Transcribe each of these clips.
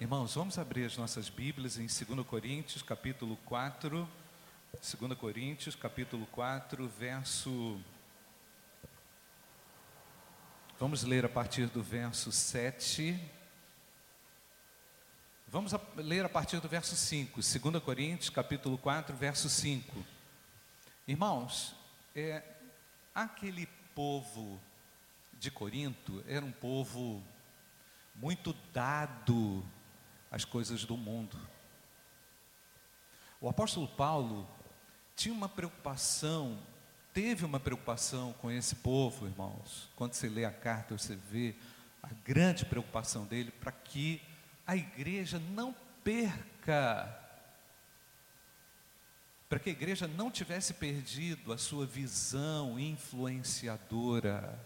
Irmãos, vamos abrir as nossas Bíblias em 2 Coríntios, capítulo 4. 2 Coríntios, capítulo 4, verso. Vamos ler a partir do verso 7. Vamos ler a partir do verso 5. 2 Coríntios, capítulo 4, verso 5. Irmãos, é, aquele povo de Corinto era um povo muito dado as coisas do mundo. O apóstolo Paulo tinha uma preocupação, teve uma preocupação com esse povo, irmãos. Quando você lê a carta, você vê a grande preocupação dele para que a igreja não perca, para que a igreja não tivesse perdido a sua visão influenciadora.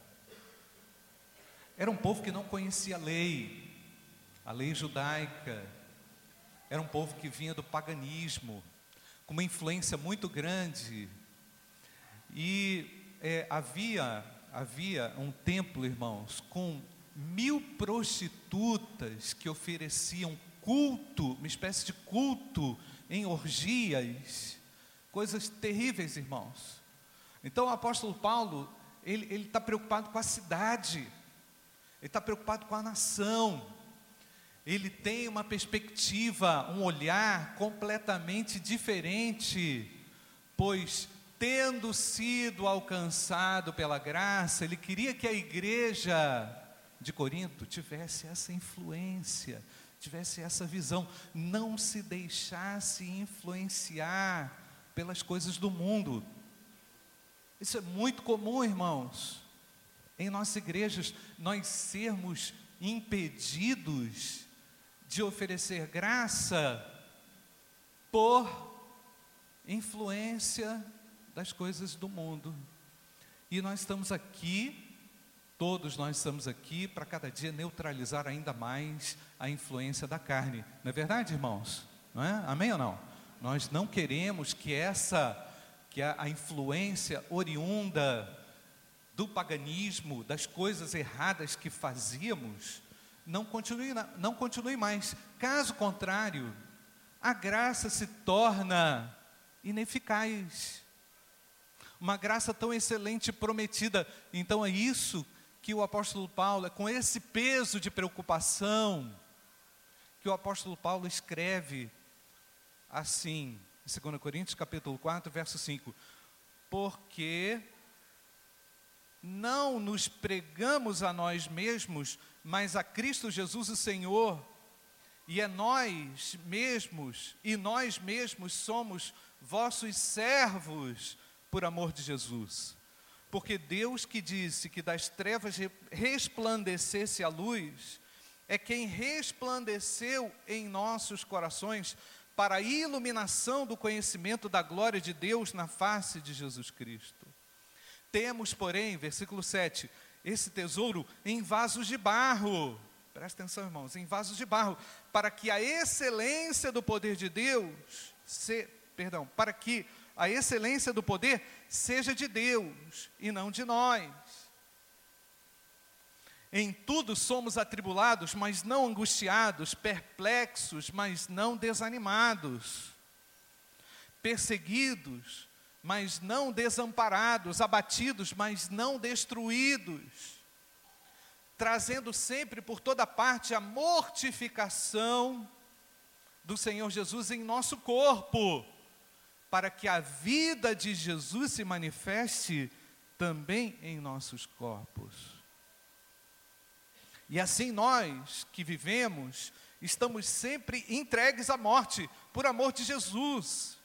Era um povo que não conhecia a lei, a lei judaica. Era um povo que vinha do paganismo, com uma influência muito grande. E é, havia, havia um templo, irmãos, com mil prostitutas que ofereciam culto, uma espécie de culto em orgias, coisas terríveis, irmãos. Então o apóstolo Paulo, ele está preocupado com a cidade, ele está preocupado com a nação, ele tem uma perspectiva, um olhar completamente diferente, pois, tendo sido alcançado pela graça, ele queria que a igreja de Corinto tivesse essa influência, tivesse essa visão, não se deixasse influenciar pelas coisas do mundo. Isso é muito comum, irmãos. Em nossas igrejas, nós sermos impedidos de oferecer graça por influência das coisas do mundo. E nós estamos aqui, todos nós estamos aqui para cada dia neutralizar ainda mais a influência da carne. Não é verdade, irmãos? Não é? Amém ou não? Nós não queremos que essa que a, a influência oriunda do paganismo, das coisas erradas que fazíamos, não continue, não continue mais. Caso contrário, a graça se torna ineficaz. Uma graça tão excelente prometida. Então é isso que o apóstolo Paulo, é com esse peso de preocupação, que o apóstolo Paulo escreve assim, em 2 Coríntios capítulo 4, verso 5. Porque não nos pregamos a nós mesmos, mas a Cristo Jesus o Senhor, e é nós mesmos, e nós mesmos somos vossos servos por amor de Jesus. Porque Deus que disse que das trevas resplandecesse a luz, é quem resplandeceu em nossos corações para a iluminação do conhecimento da glória de Deus na face de Jesus Cristo. Temos, porém, versículo 7, esse tesouro em vasos de barro. Presta atenção, irmãos, em vasos de barro, para que a excelência do poder de Deus, se, perdão, para que a excelência do poder seja de Deus e não de nós. Em tudo somos atribulados, mas não angustiados, perplexos, mas não desanimados, perseguidos, mas não desamparados, abatidos, mas não destruídos, trazendo sempre por toda parte a mortificação do Senhor Jesus em nosso corpo, para que a vida de Jesus se manifeste também em nossos corpos. E assim nós que vivemos, estamos sempre entregues à morte, por amor de Jesus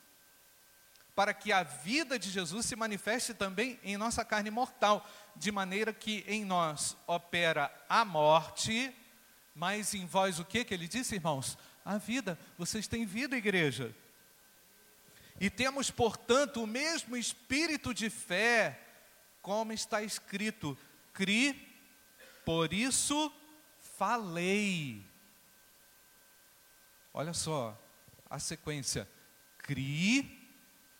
para que a vida de Jesus se manifeste também em nossa carne mortal, de maneira que em nós opera a morte, mas em vós o que que ele disse, irmãos? A vida. Vocês têm vida, igreja. E temos, portanto, o mesmo espírito de fé, como está escrito: cri, por isso falei. Olha só a sequência: cri,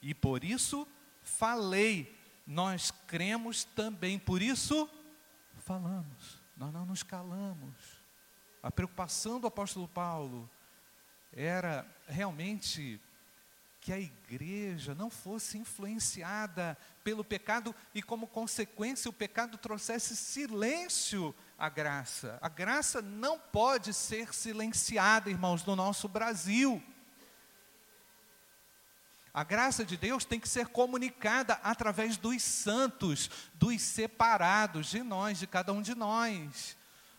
e por isso falei. Nós cremos também, por isso falamos. Nós não nos calamos. A preocupação do apóstolo Paulo era realmente que a igreja não fosse influenciada pelo pecado e, como consequência, o pecado trouxesse silêncio à graça. A graça não pode ser silenciada, irmãos, no nosso Brasil. A graça de Deus tem que ser comunicada através dos santos, dos separados, de nós, de cada um de nós.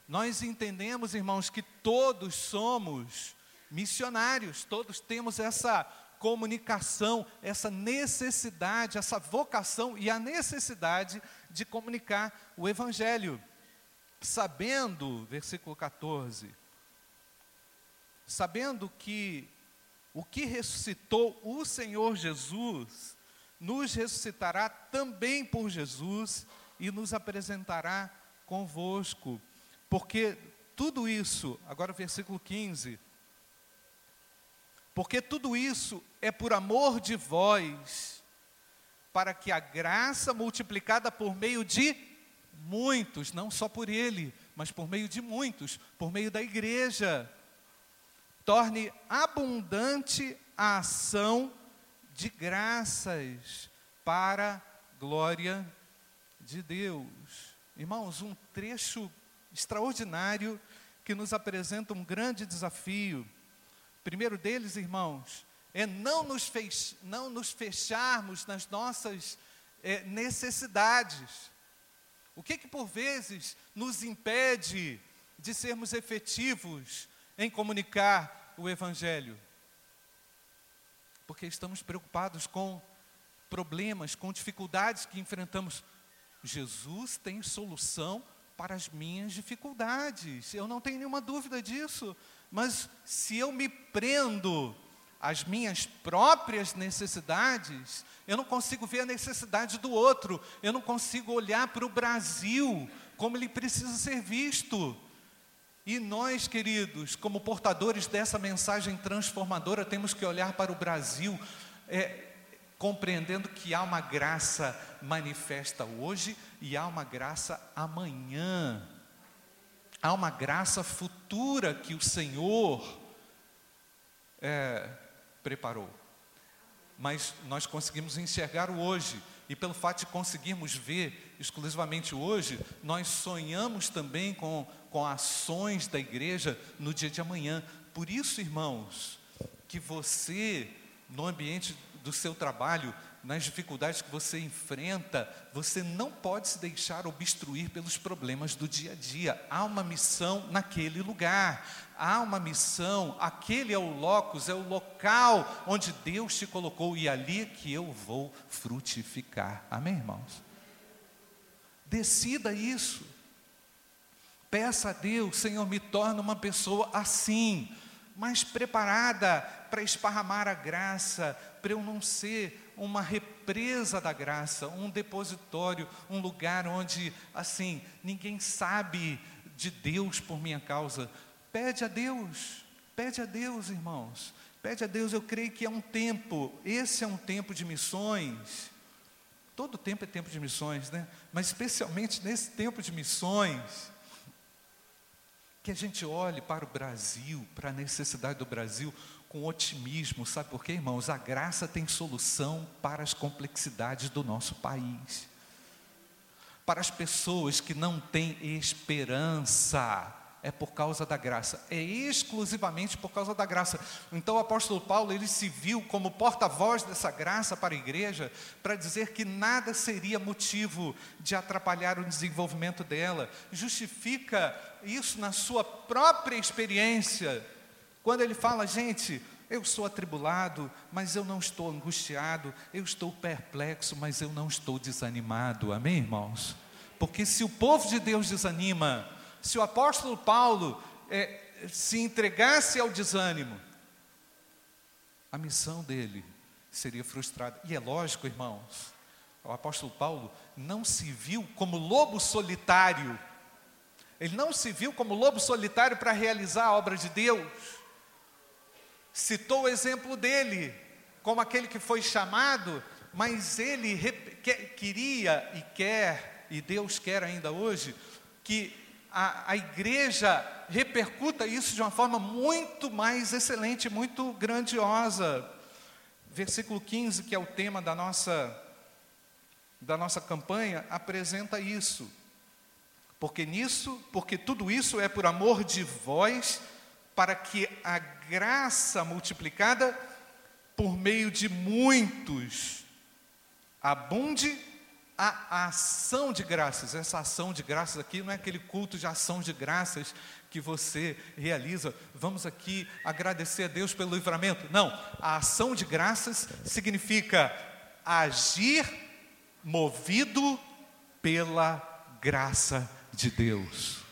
Nós entendemos, irmãos, que todos somos missionários, todos temos essa comunicação, essa necessidade, essa vocação e a necessidade de comunicar o Evangelho. Sabendo, versículo 14, sabendo que o que ressuscitou o Senhor Jesus, nos ressuscitará também por Jesus e nos apresentará convosco. Porque tudo isso, agora versículo 15, porque tudo isso é por amor de vós, para que a graça multiplicada por meio de muitos, não só por ele, mas por meio de muitos, por meio da igreja, torne abundante a ação de graças para glória de Deus. Irmãos, um trecho extraordinário que nos apresenta um grande desafio primeiro deles, irmãos, é não nos, fech, não nos fecharmos nas nossas é, necessidades. O que que por vezes nos impede de sermos efetivos em comunicar o Evangelho? Porque estamos preocupados com problemas, com dificuldades que enfrentamos. Jesus tem solução para as minhas dificuldades, eu não tenho nenhuma dúvida disso. Mas se eu me prendo às minhas próprias necessidades, eu não consigo ver a necessidade do outro, eu não consigo olhar para o Brasil como ele precisa ser visto. E nós, queridos, como portadores dessa mensagem transformadora, temos que olhar para o Brasil, é, compreendendo que há uma graça manifesta hoje e há uma graça amanhã. Há uma graça futura que o Senhor é, preparou. Mas nós conseguimos enxergar o hoje, e pelo fato de conseguirmos ver exclusivamente hoje, nós sonhamos também com, com ações da igreja no dia de amanhã. Por isso, irmãos, que você, no ambiente do seu trabalho, nas dificuldades que você enfrenta, você não pode se deixar obstruir pelos problemas do dia a dia. Há uma missão naquele lugar, há uma missão, aquele é o locus, é o local onde Deus te colocou e ali é que eu vou frutificar. Amém, irmãos? Decida isso. Peça a Deus, Senhor, me torna uma pessoa assim, mais preparada para esparramar a graça, para eu não ser uma represa da graça, um depositório, um lugar onde, assim, ninguém sabe de Deus por minha causa. Pede a Deus, pede a Deus, irmãos. Pede a Deus, eu creio que é um tempo, esse é um tempo de missões. Todo tempo é tempo de missões, né? Mas especialmente nesse tempo de missões, que a gente olhe para o Brasil, para a necessidade do Brasil, com otimismo, sabe por quê, irmãos? A graça tem solução para as complexidades do nosso país. Para as pessoas que não têm esperança, é por causa da graça, é exclusivamente por causa da graça. Então o apóstolo Paulo, ele se viu como porta-voz dessa graça para a igreja, para dizer que nada seria motivo de atrapalhar o desenvolvimento dela. Justifica isso na sua própria experiência quando ele fala, gente, eu sou atribulado, mas eu não estou angustiado, eu estou perplexo, mas eu não estou desanimado. Amém, irmãos? Porque se o povo de Deus desanima, se o apóstolo Paulo é, se entregasse ao desânimo, a missão dele seria frustrada. E é lógico, irmãos, o apóstolo Paulo não se viu como lobo solitário, ele não se viu como lobo solitário para realizar a obra de Deus citou o exemplo dele, como aquele que foi chamado, mas ele queria e quer, e Deus quer ainda hoje, que a, a igreja repercuta isso de uma forma muito mais excelente, muito grandiosa. Versículo 15, que é o tema da nossa, da nossa campanha, apresenta isso. Porque nisso, porque tudo isso é por amor de vós, para que a graça multiplicada por meio de muitos abunde a ação de graças. Essa ação de graças aqui não é aquele culto de ação de graças que você realiza. Vamos aqui agradecer a Deus pelo livramento. Não, a ação de graças significa agir movido pela graça de Deus.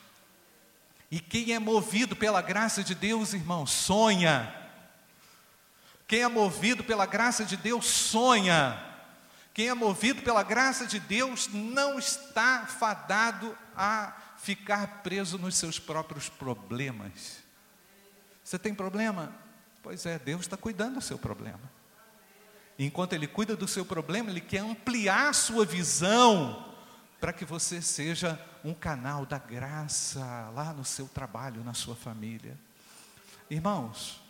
E quem é movido pela graça de Deus, irmão, sonha. Quem é movido pela graça de Deus, sonha. Quem é movido pela graça de Deus não está fadado a ficar preso nos seus próprios problemas. Você tem problema? Pois é, Deus está cuidando do seu problema. Enquanto Ele cuida do seu problema, Ele quer ampliar a sua visão para que você seja um canal da graça lá no seu trabalho, na sua família. Irmãos,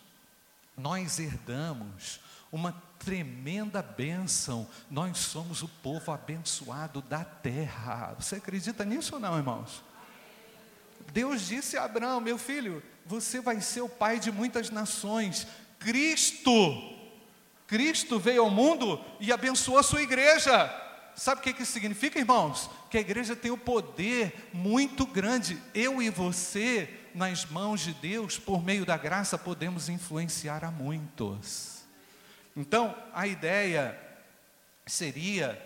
nós herdamos uma tremenda bênção, nós somos o povo abençoado da terra. Você acredita nisso ou não, irmãos? Deus disse a Abraão: Meu filho, você vai ser o pai de muitas nações. Cristo, Cristo veio ao mundo e abençoou a sua igreja. Sabe o que isso significa, irmãos? Que a igreja tem o um poder muito grande. Eu e você, nas mãos de Deus, por meio da graça, podemos influenciar a muitos. Então, a ideia seria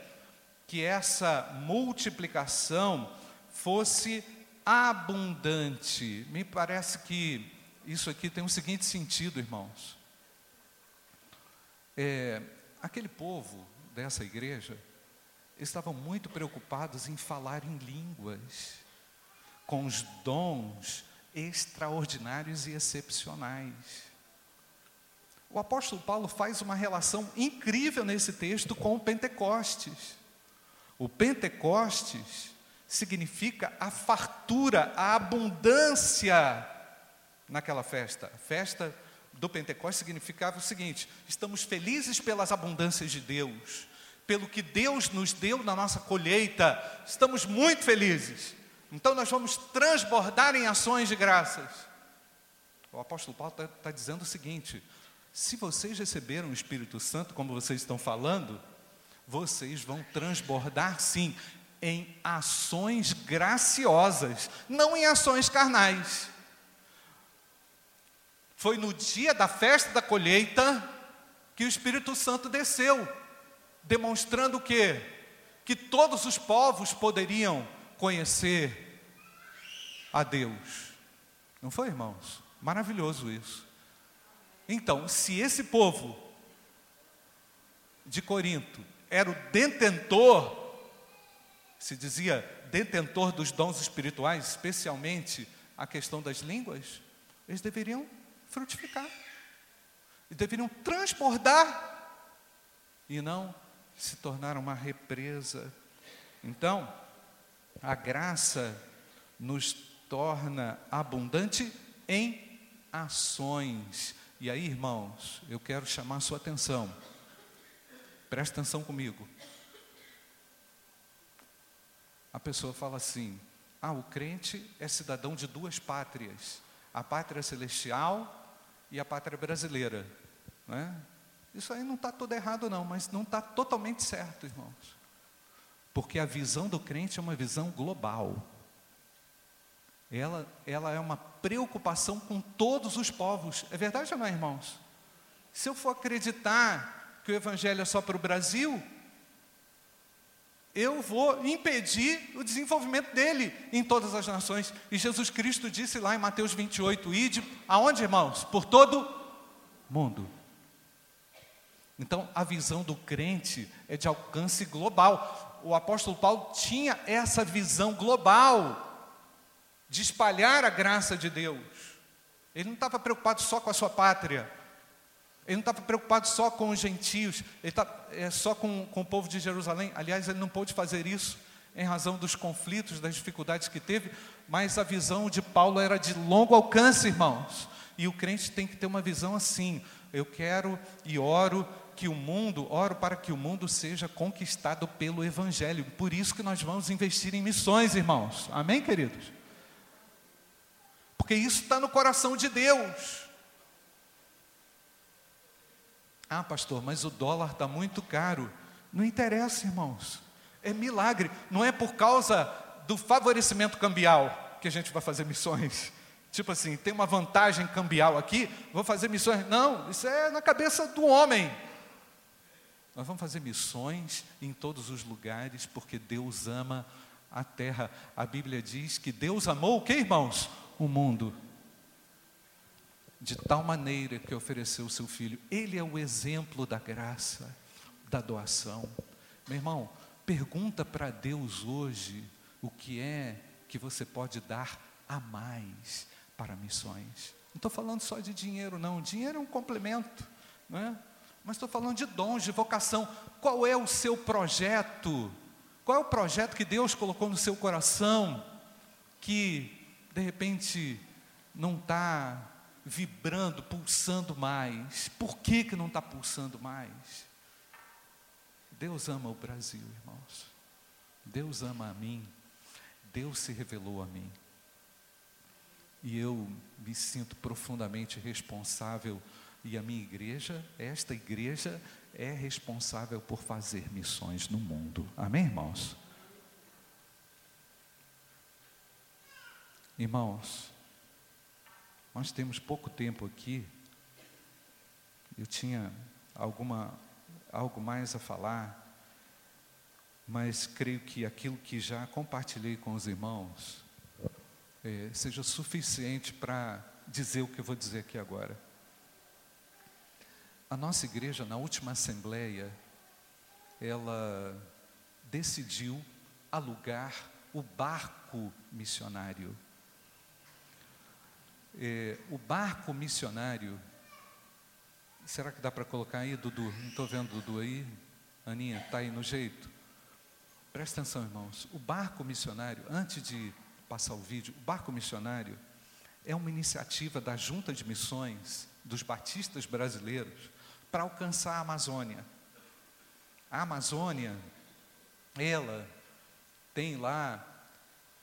que essa multiplicação fosse abundante. Me parece que isso aqui tem o um seguinte sentido, irmãos. É, aquele povo dessa igreja estavam muito preocupados em falar em línguas, com os dons extraordinários e excepcionais. O apóstolo Paulo faz uma relação incrível nesse texto com o Pentecostes. O Pentecostes significa a fartura, a abundância naquela festa. A festa do Pentecostes significava o seguinte: estamos felizes pelas abundâncias de Deus pelo que Deus nos deu na nossa colheita, estamos muito felizes. Então nós vamos transbordar em ações de graças. O apóstolo Paulo está tá dizendo o seguinte: se vocês receberam o Espírito Santo, como vocês estão falando, vocês vão transbordar sim em ações graciosas, não em ações carnais. Foi no dia da festa da colheita que o Espírito Santo desceu demonstrando o quê? Que todos os povos poderiam conhecer a Deus. Não foi, irmãos? Maravilhoso isso. Então, se esse povo de Corinto era o detentor, se dizia detentor dos dons espirituais, especialmente a questão das línguas, eles deveriam frutificar, e deveriam transbordar, e não se tornar uma represa. Então, a graça nos torna abundante em ações. E aí, irmãos, eu quero chamar sua atenção. Presta atenção comigo. A pessoa fala assim: ah, o crente é cidadão de duas pátrias, a pátria celestial e a pátria brasileira. Não é? Isso aí não está tudo errado, não, mas não está totalmente certo, irmãos. Porque a visão do crente é uma visão global. Ela, ela é uma preocupação com todos os povos. É verdade ou não, irmãos? Se eu for acreditar que o Evangelho é só para o Brasil, eu vou impedir o desenvolvimento dele em todas as nações. E Jesus Cristo disse lá em Mateus 28, ide, aonde, irmãos? Por todo mundo. Então, a visão do crente é de alcance global. O apóstolo Paulo tinha essa visão global de espalhar a graça de Deus. Ele não estava preocupado só com a sua pátria. Ele não estava preocupado só com os gentios, ele está é, só com, com o povo de Jerusalém. Aliás, ele não pôde fazer isso. em razão dos conflitos, das dificuldades que teve, mas a visão de Paulo era de longo alcance, irmãos. E o crente tem que ter uma visão assim: eu quero e oro que o mundo, oro para que o mundo seja conquistado pelo Evangelho. Por isso que nós vamos investir em missões, irmãos. Amém, queridos? Porque isso está no coração de Deus. Ah, pastor, mas o dólar está muito caro. Não interessa, irmãos. É milagre. Não é por causa do favorecimento cambial que a gente vai fazer missões. Tipo assim, tem uma vantagem cambial aqui, vou fazer missões. Não, isso é na cabeça do homem. Nós vamos fazer missões em todos os lugares, porque Deus ama a terra. A Bíblia diz que Deus amou o que, irmãos? O mundo. De tal maneira que ofereceu o seu filho. Ele é o exemplo da graça, da doação. Meu irmão, pergunta para Deus hoje o que é que você pode dar a mais para missões. Não estou falando só de dinheiro, não. Dinheiro é um complemento, não é? Mas estou falando de dons, de vocação. Qual é o seu projeto? Qual é o projeto que Deus colocou no seu coração que, de repente, não está vibrando, pulsando mais? Por que, que não está pulsando mais? Deus ama o Brasil, irmãos. Deus ama a mim. Deus se revelou a mim. E eu me sinto profundamente responsável e a minha igreja, esta igreja, é responsável por fazer missões no mundo. Amém, irmãos? Irmãos, nós temos pouco tempo aqui. Eu tinha alguma algo mais a falar, mas creio que aquilo que já compartilhei com os irmãos é, seja suficiente para dizer o que eu vou dizer aqui agora. A nossa igreja, na última assembleia, ela decidiu alugar o barco missionário. É, o barco missionário, será que dá para colocar aí, Dudu? Não estou vendo Dudu aí. Aninha, está aí no jeito? Presta atenção, irmãos. O barco missionário, antes de passar o vídeo, o barco missionário é uma iniciativa da Junta de Missões dos Batistas Brasileiros para alcançar a Amazônia. A Amazônia, ela tem lá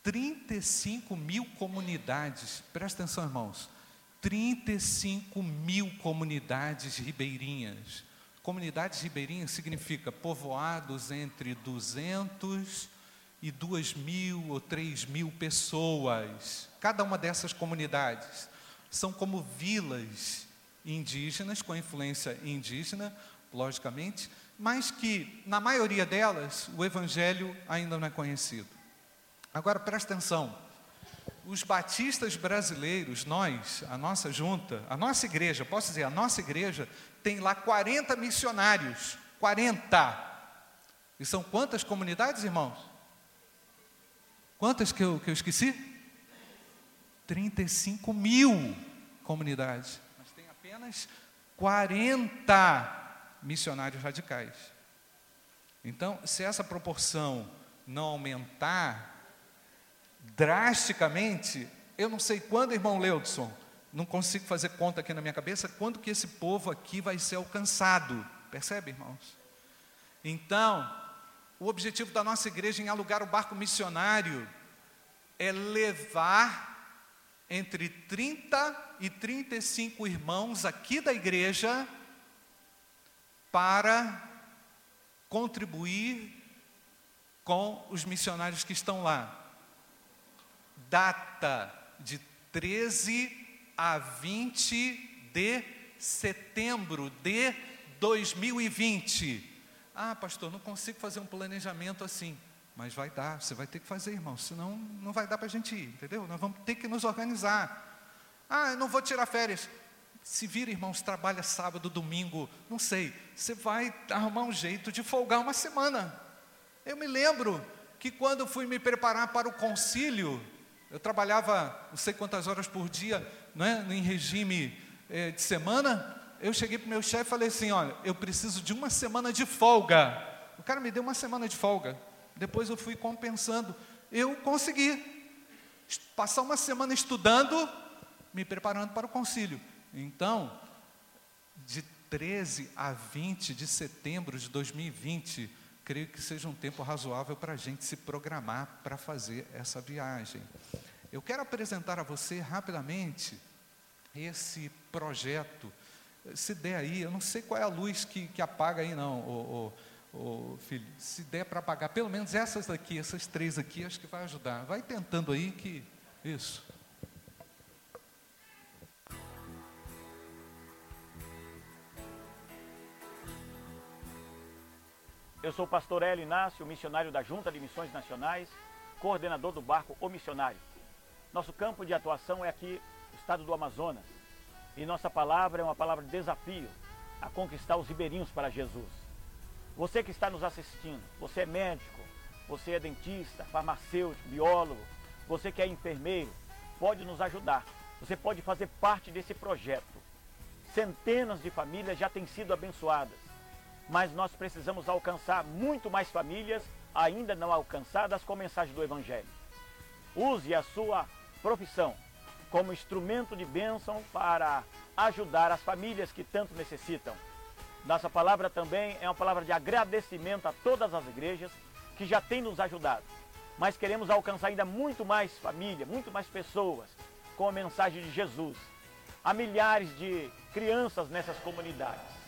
35 mil comunidades, presta atenção, irmãos, 35 mil comunidades ribeirinhas. Comunidades ribeirinhas significa povoados entre 200 e 2 mil ou 3 mil pessoas. Cada uma dessas comunidades são como vilas indígenas, com influência indígena, logicamente, mas que, na maioria delas, o Evangelho ainda não é conhecido. Agora presta atenção: os batistas brasileiros, nós, a nossa junta, a nossa igreja, posso dizer, a nossa igreja tem lá 40 missionários. 40. E são quantas comunidades, irmãos? Quantas que eu, que eu esqueci? 35 mil comunidades apenas 40 missionários radicais. Então, se essa proporção não aumentar drasticamente, eu não sei quando, irmão Leudson, não consigo fazer conta aqui na minha cabeça, quando que esse povo aqui vai ser alcançado. Percebe, irmãos? Então, o objetivo da nossa igreja em alugar o barco missionário é levar entre 30 e 35 irmãos aqui da igreja para contribuir com os missionários que estão lá. Data de 13 a 20 de setembro de 2020. Ah, pastor, não consigo fazer um planejamento assim. Mas vai dar, você vai ter que fazer, irmão, senão não vai dar para a gente ir, entendeu? Nós vamos ter que nos organizar. Ah, eu não vou tirar férias. Se vira, irmãos, trabalha sábado, domingo, não sei. Você vai arrumar um jeito de folgar uma semana. Eu me lembro que quando fui me preparar para o concílio, eu trabalhava não sei quantas horas por dia, não é, em regime é, de semana. Eu cheguei para o meu chefe e falei assim: olha, eu preciso de uma semana de folga. O cara me deu uma semana de folga Depois eu fui compensando. Eu consegui passar uma semana estudando, me preparando para o concílio. Então, de 13 a 20 de setembro de 2020, creio que seja um tempo razoável para a gente se programar para fazer essa viagem. Eu quero apresentar a você rapidamente esse projeto. Se der aí, eu não sei qual é a luz que, que apaga aí, não, o, o filho. Se der para apagar, pelo menos essas daqui, essas três aqui, acho que vai ajudar. Vai tentando aí que. Isso. Eu sou o pastor Hélio Inácio, missionário da Junta de Missões Nacionais, coordenador do barco O Missionário. Nosso campo de atuação é aqui, no estado do Amazonas. E nossa palavra é uma palavra de desafio a conquistar os ribeirinhos para Jesus. Você que está nos assistindo, você é médico, você é dentista, farmacêutico, biólogo, você que é enfermeiro, pode nos ajudar. Você pode fazer parte desse projeto. Centenas de famílias já têm sido abençoadas mas nós precisamos alcançar muito mais famílias ainda não alcançadas com a mensagem do Evangelho. Use a sua profissão como instrumento de bênção para ajudar as famílias que tanto necessitam. Nossa palavra também é uma palavra de agradecimento a todas as igrejas que já têm nos ajudado. Mas queremos alcançar ainda muito mais família, muito mais pessoas com a mensagem de Jesus. Há milhares de crianças nessas comunidades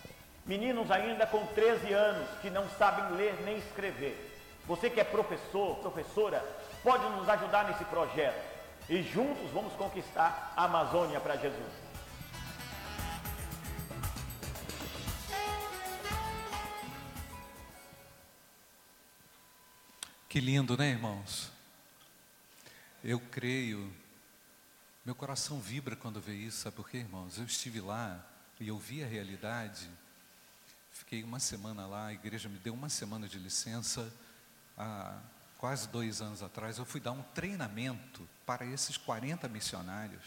Meninos ainda com 13 anos que não sabem ler nem escrever. Você que é professor, professora, pode nos ajudar nesse projeto. E juntos vamos conquistar a Amazônia para Jesus. Que lindo, né, irmãos? Eu creio, meu coração vibra quando vê isso, sabe por quê, irmãos? Eu estive lá e eu vi a realidade Fiquei uma semana lá, a igreja me deu uma semana de licença. Há quase dois anos atrás, eu fui dar um treinamento para esses 40 missionários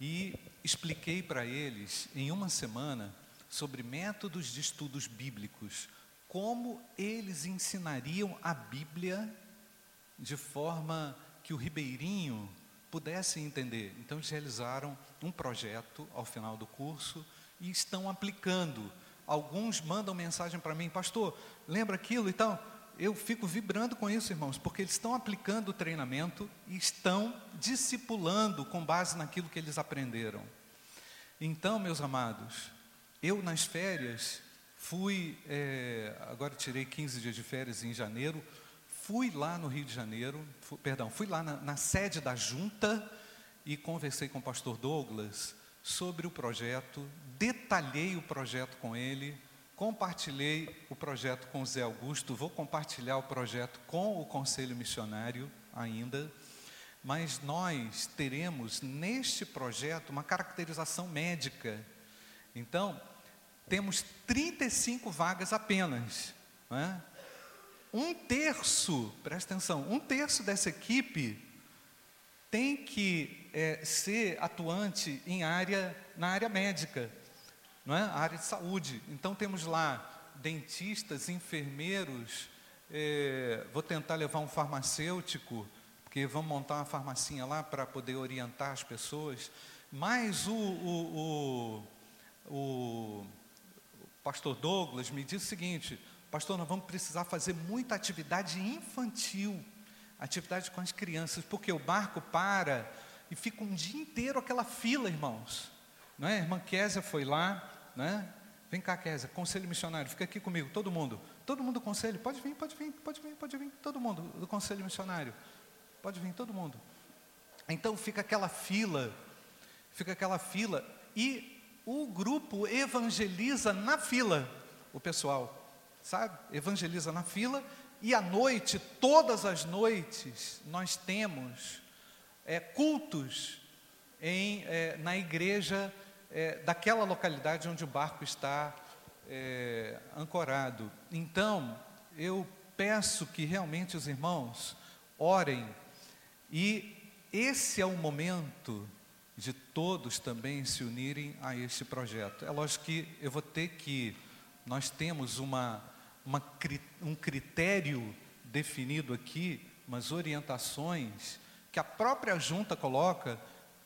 e expliquei para eles, em uma semana, sobre métodos de estudos bíblicos, como eles ensinariam a Bíblia de forma que o ribeirinho pudesse entender. Então, eles realizaram um projeto ao final do curso e estão aplicando Alguns mandam mensagem para mim, pastor, lembra aquilo e tal? Eu fico vibrando com isso, irmãos, porque eles estão aplicando o treinamento e estão discipulando com base naquilo que eles aprenderam. Então, meus amados, eu nas férias fui, é, agora tirei 15 dias de férias em janeiro, fui lá no Rio de Janeiro, fui, perdão, fui lá na, na sede da junta e conversei com o pastor Douglas sobre o projeto, detalhei o projeto com ele, compartilhei o projeto com o Zé Augusto, vou compartilhar o projeto com o Conselho Missionário ainda, mas nós teremos neste projeto uma caracterização médica. Então, temos 35 vagas apenas. É? Um terço, presta atenção, um terço dessa equipe tem que é, ser atuante em área, na área médica, não é? a área de saúde. Então temos lá dentistas, enfermeiros, é, vou tentar levar um farmacêutico, porque vamos montar uma farmacinha lá para poder orientar as pessoas. Mas o, o, o, o pastor Douglas me disse o seguinte, pastor, nós vamos precisar fazer muita atividade infantil, atividade com as crianças, porque o barco para e fica um dia inteiro aquela fila, irmãos. Não é? A irmã Késia foi lá, né? Vem cá, Késia, conselho missionário, fica aqui comigo, todo mundo. Todo mundo do conselho, pode vir, pode vir, pode vir, pode vir, todo mundo do conselho missionário. Pode vir, todo mundo. Então fica aquela fila, fica aquela fila, e o grupo evangeliza na fila, o pessoal, sabe? Evangeliza na fila, e à noite, todas as noites, nós temos é, cultos em, é, na igreja é, daquela localidade onde o barco está é, ancorado. Então, eu peço que realmente os irmãos orem, e esse é o momento de todos também se unirem a este projeto. É lógico que eu vou ter que, nós temos uma, uma um critério definido aqui umas orientações que a própria junta coloca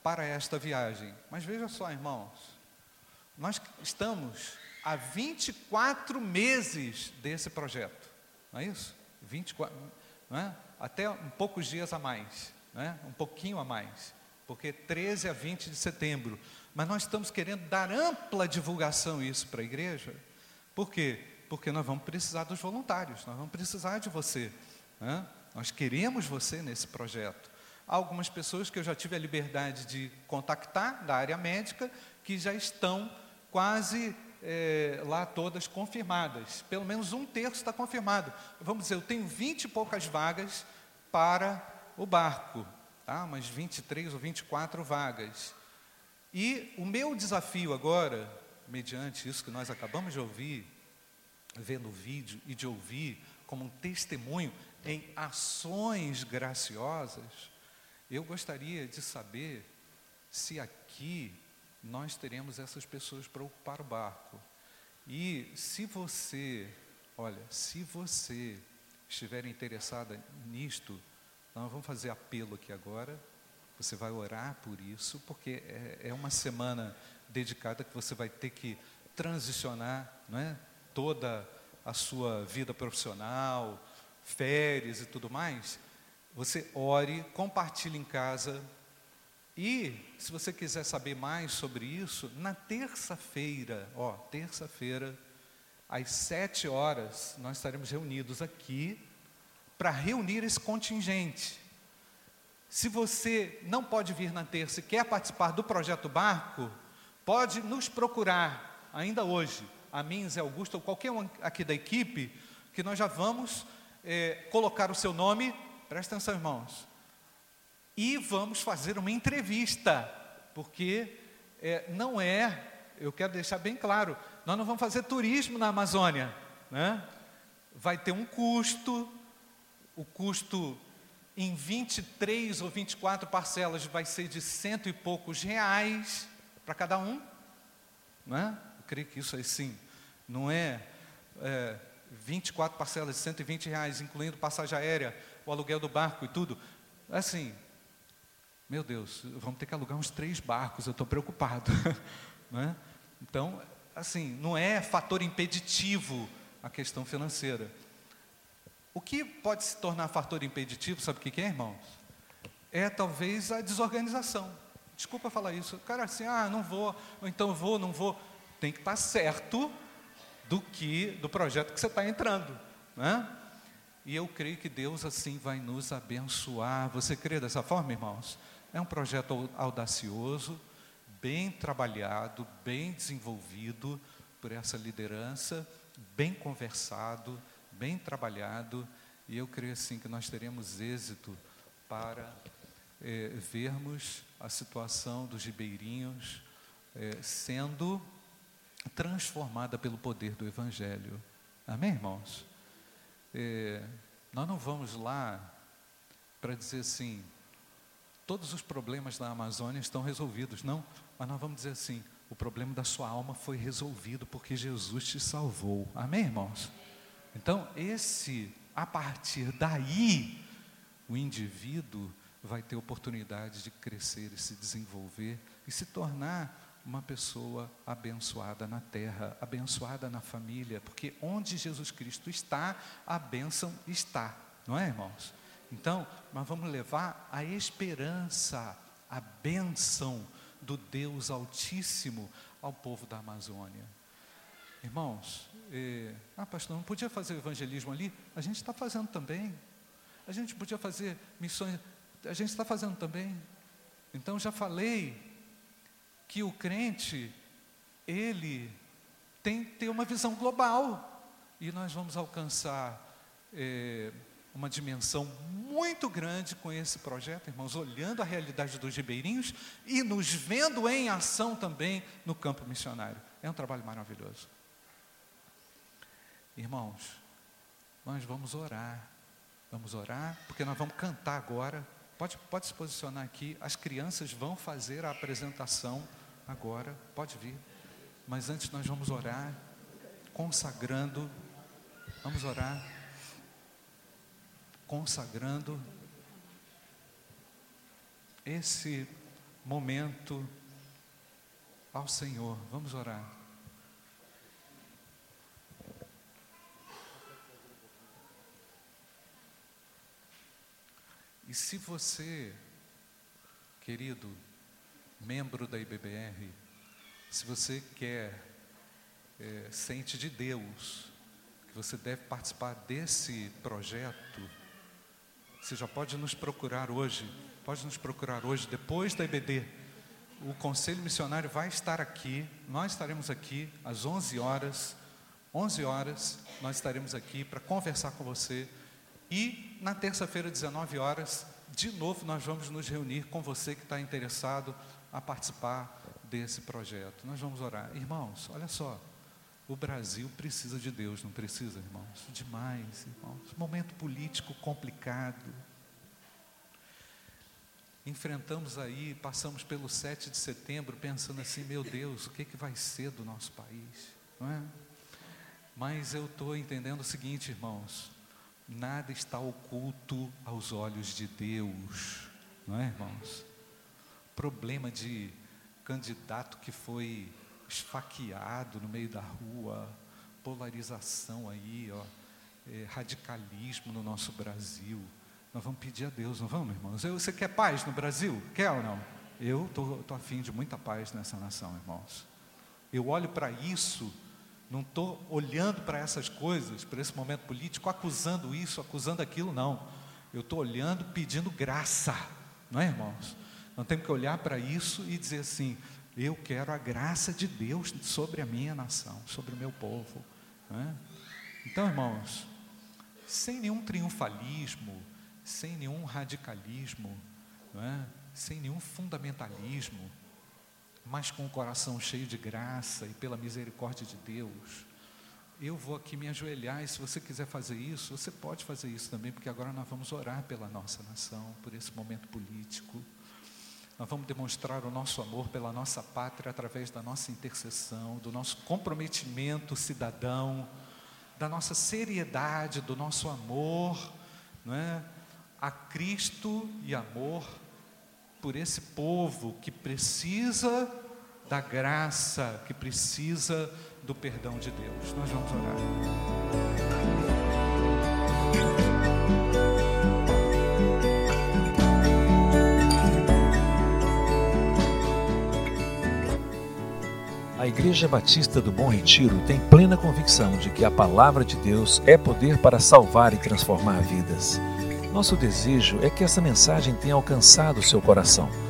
para esta viagem. Mas veja só, irmãos, nós estamos há 24 meses desse projeto, não é isso? 24, não é? Até um poucos dias a mais, né? um pouquinho a mais, porque 13 a 20 de setembro. Mas nós estamos querendo dar ampla divulgação isso para a igreja. Por quê? Porque nós vamos precisar dos voluntários, nós vamos precisar de você. Né? Nós queremos você nesse projeto. Há algumas pessoas que eu já tive a liberdade de contactar da área médica que já estão quase é, lá todas confirmadas. Pelo menos um terço está confirmado. Vamos dizer, eu tenho vinte e poucas vagas para o barco, tá? umas 23 ou 24 vagas. E o meu desafio agora, mediante isso que nós acabamos de ouvir, vendo o vídeo e de ouvir como um testemunho em ações graciosas, eu gostaria de saber se aqui nós teremos essas pessoas para ocupar o barco. E se você, olha, se você estiver interessada nisto, nós vamos fazer apelo aqui agora você vai orar por isso, porque é, é uma semana dedicada que você vai ter que transicionar não é? toda a sua vida profissional, férias e tudo mais. Você ore, compartilhe em casa. E, se você quiser saber mais sobre isso, na terça-feira, ó, terça-feira, às sete horas, nós estaremos reunidos aqui para reunir esse contingente. Se você não pode vir na terça e quer participar do projeto Barco, pode nos procurar ainda hoje, a mim, Zé Augusto, ou qualquer um aqui da equipe, que nós já vamos é, colocar o seu nome, presta atenção, irmãos, e vamos fazer uma entrevista, porque é, não é, eu quero deixar bem claro, nós não vamos fazer turismo na Amazônia, né? vai ter um custo, o custo em 23 ou 24 parcelas vai ser de cento e poucos reais para cada um. Não é? Eu creio que isso é sim. Não é, é 24 parcelas de 120 reais, incluindo passagem aérea, o aluguel do barco e tudo. Assim, meu Deus, vamos ter que alugar uns três barcos, eu estou preocupado. não é? Então, assim, não é fator impeditivo a questão financeira. O que pode se tornar fator impeditivo, sabe o que é, irmãos? É talvez a desorganização. Desculpa falar isso. O cara assim, ah, não vou, ou então vou, não vou. Tem que estar certo do que, do projeto que você está entrando. Né? E eu creio que Deus assim vai nos abençoar. Você crê dessa forma, irmãos? É um projeto audacioso, bem trabalhado, bem desenvolvido por essa liderança, bem conversado bem trabalhado, e eu creio assim que nós teremos êxito para é, vermos a situação dos ribeirinhos é, sendo transformada pelo poder do Evangelho. Amém, irmãos? É, nós não vamos lá para dizer assim, todos os problemas da Amazônia estão resolvidos, não, mas nós vamos dizer assim, o problema da sua alma foi resolvido porque Jesus te salvou. Amém, irmãos? Então, esse, a partir daí, o indivíduo vai ter oportunidade de crescer e se desenvolver e se tornar uma pessoa abençoada na terra, abençoada na família, porque onde Jesus Cristo está, a bênção está, não é, irmãos? Então, nós vamos levar a esperança, a bênção do Deus Altíssimo ao povo da Amazônia. Irmãos, eh, ah, pastor, não podia fazer evangelismo ali? A gente está fazendo também. A gente podia fazer missões, a gente está fazendo também. Então já falei que o crente, ele tem que ter uma visão global. E nós vamos alcançar eh, uma dimensão muito grande com esse projeto, irmãos, olhando a realidade dos ribeirinhos e nos vendo em ação também no campo missionário. É um trabalho maravilhoso. Irmãos, nós vamos orar. Vamos orar, porque nós vamos cantar agora. Pode, pode se posicionar aqui. As crianças vão fazer a apresentação agora. Pode vir. Mas antes nós vamos orar, consagrando. Vamos orar. consagrando esse momento ao Senhor. Vamos orar. E se você, querido membro da IBBR, se você quer, é, sente de Deus, que você deve participar desse projeto, você já pode nos procurar hoje, pode nos procurar hoje, depois da IBD. O Conselho Missionário vai estar aqui, nós estaremos aqui às 11 horas, 11 horas, nós estaremos aqui para conversar com você e na terça-feira, 19 horas, de novo nós vamos nos reunir com você que está interessado a participar desse projeto. Nós vamos orar. Irmãos, olha só. O Brasil precisa de Deus, não precisa, irmãos? Demais, irmãos. Momento político complicado. Enfrentamos aí, passamos pelo 7 de setembro, pensando assim: meu Deus, o que, que vai ser do nosso país? Não é? Mas eu estou entendendo o seguinte, irmãos: Nada está oculto aos olhos de Deus, não é, irmãos? Problema de candidato que foi esfaqueado no meio da rua, polarização aí, ó, é, radicalismo no nosso Brasil. Nós vamos pedir a Deus, não vamos, irmãos? Você quer paz no Brasil? Quer ou não? Eu estou afim de muita paz nessa nação, irmãos. Eu olho para isso não estou olhando para essas coisas, para esse momento político, acusando isso, acusando aquilo, não. Eu estou olhando, pedindo graça, não é, irmãos? Nós temos que olhar para isso e dizer assim: eu quero a graça de Deus sobre a minha nação, sobre o meu povo. É? Então, irmãos, sem nenhum triunfalismo, sem nenhum radicalismo, é? sem nenhum fundamentalismo, mas com o coração cheio de graça e pela misericórdia de Deus, eu vou aqui me ajoelhar e se você quiser fazer isso, você pode fazer isso também, porque agora nós vamos orar pela nossa nação, por esse momento político. Nós vamos demonstrar o nosso amor pela nossa pátria através da nossa intercessão, do nosso comprometimento cidadão, da nossa seriedade, do nosso amor, não é? A Cristo e amor por esse povo que precisa da graça, que precisa do perdão de Deus. Nós vamos orar. A Igreja Batista do Bom Retiro tem plena convicção de que a palavra de Deus é poder para salvar e transformar vidas. Nosso desejo é que essa mensagem tenha alcançado seu coração.